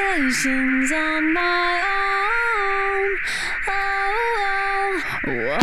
sensations on my own. Oh, oh. Whoa.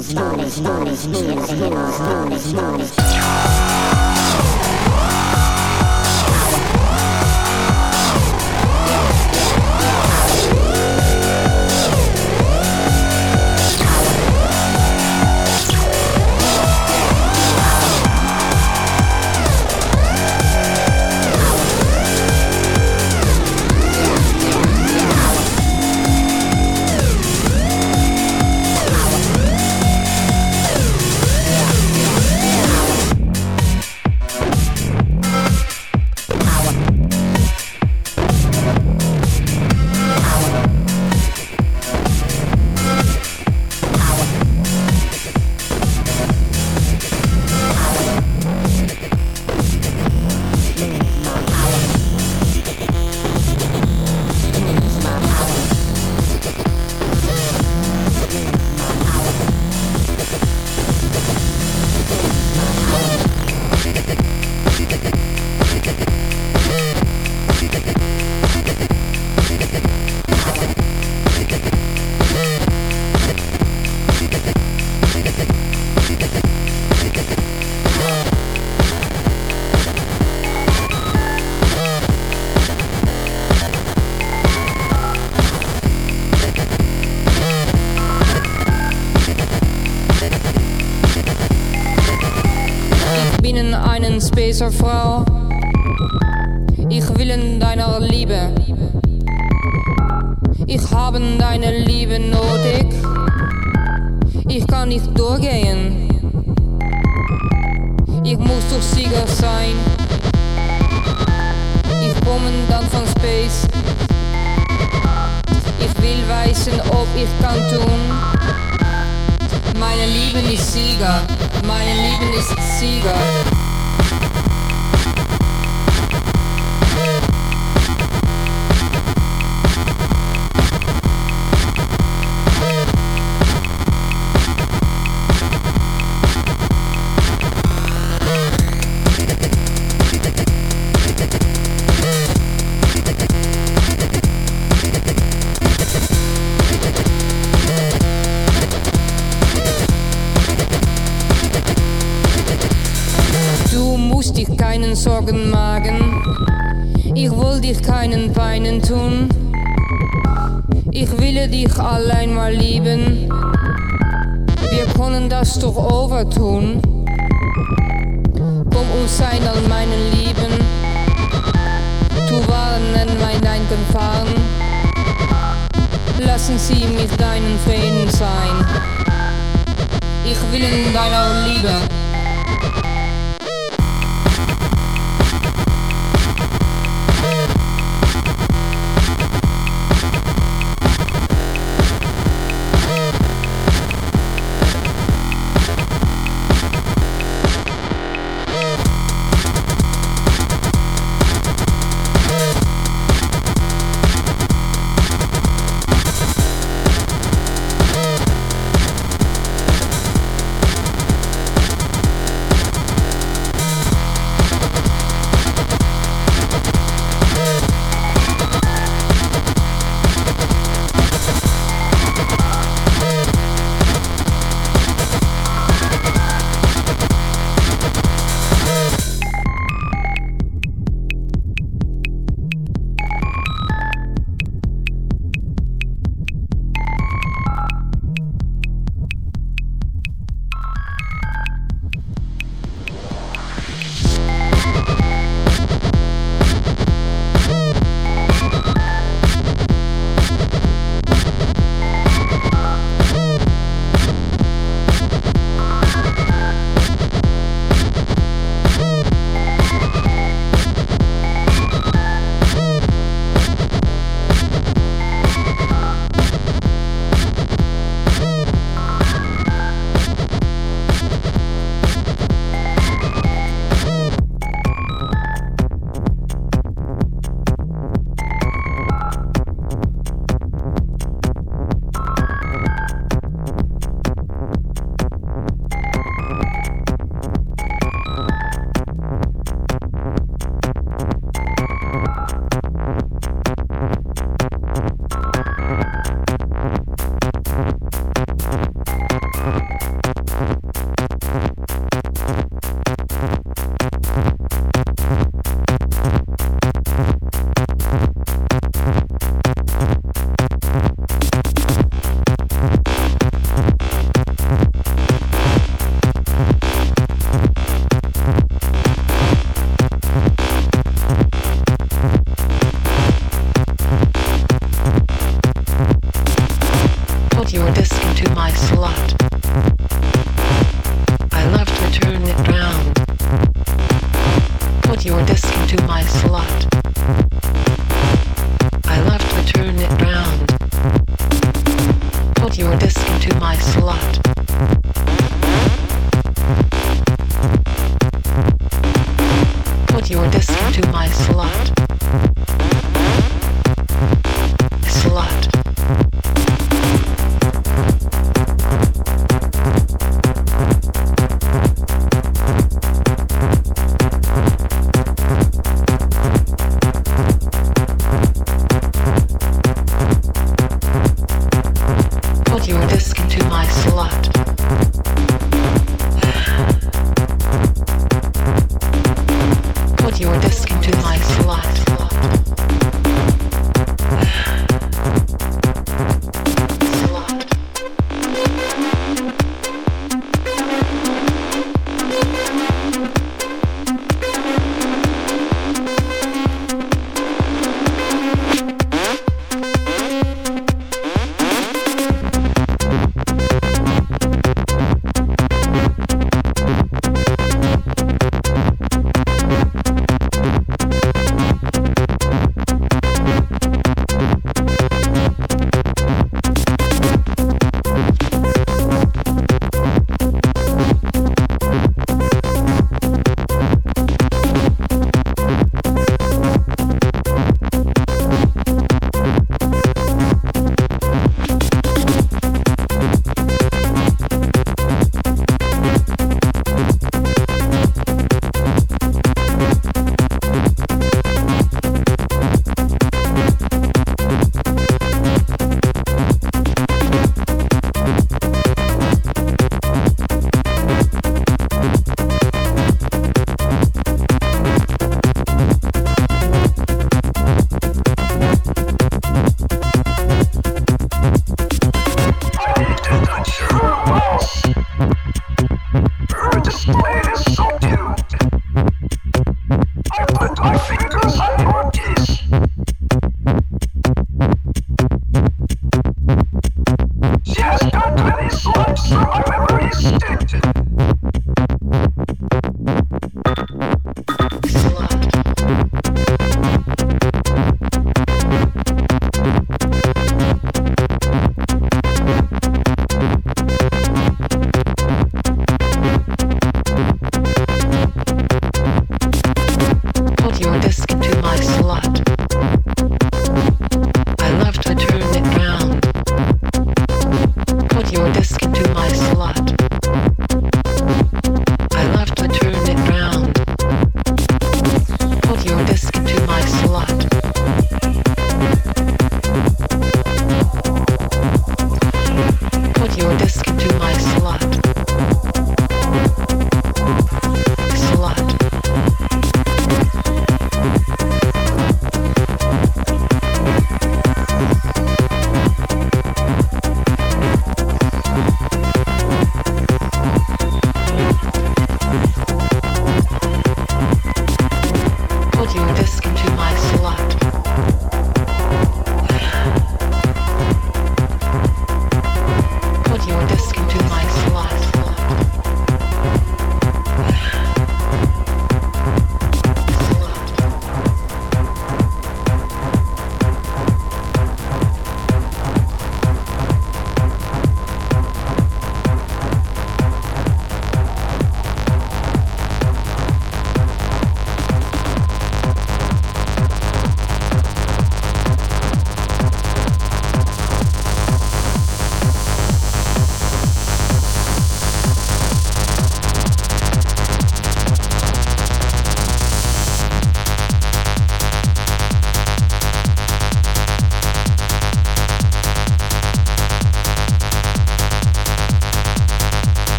hills, known as, known as, known as, known. Meine Liebe ist Sieger. Meine Liebe ist Sieger. Sorgen magen. Ich will dich keinen Peinen tun. Ich will dich allein mal lieben. Wir können das doch overtun. Komm uns sein an meinen Lieben. Du warnen mein Denken fahren. Lassen Sie mit deinen Frieden sein. Ich will in deiner Liebe.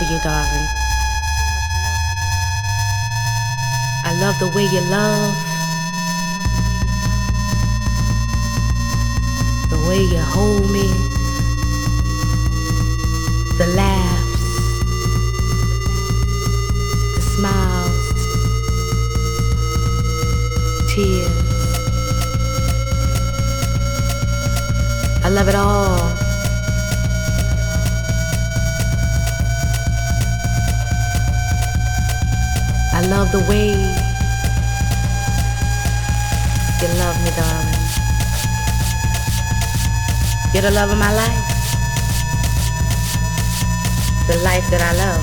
for you, darling. you love me, darling. You're the love of my life. The life that I love.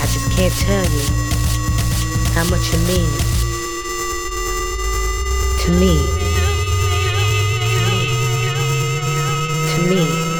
I just can't tell you how much you mean to me. To me. To me.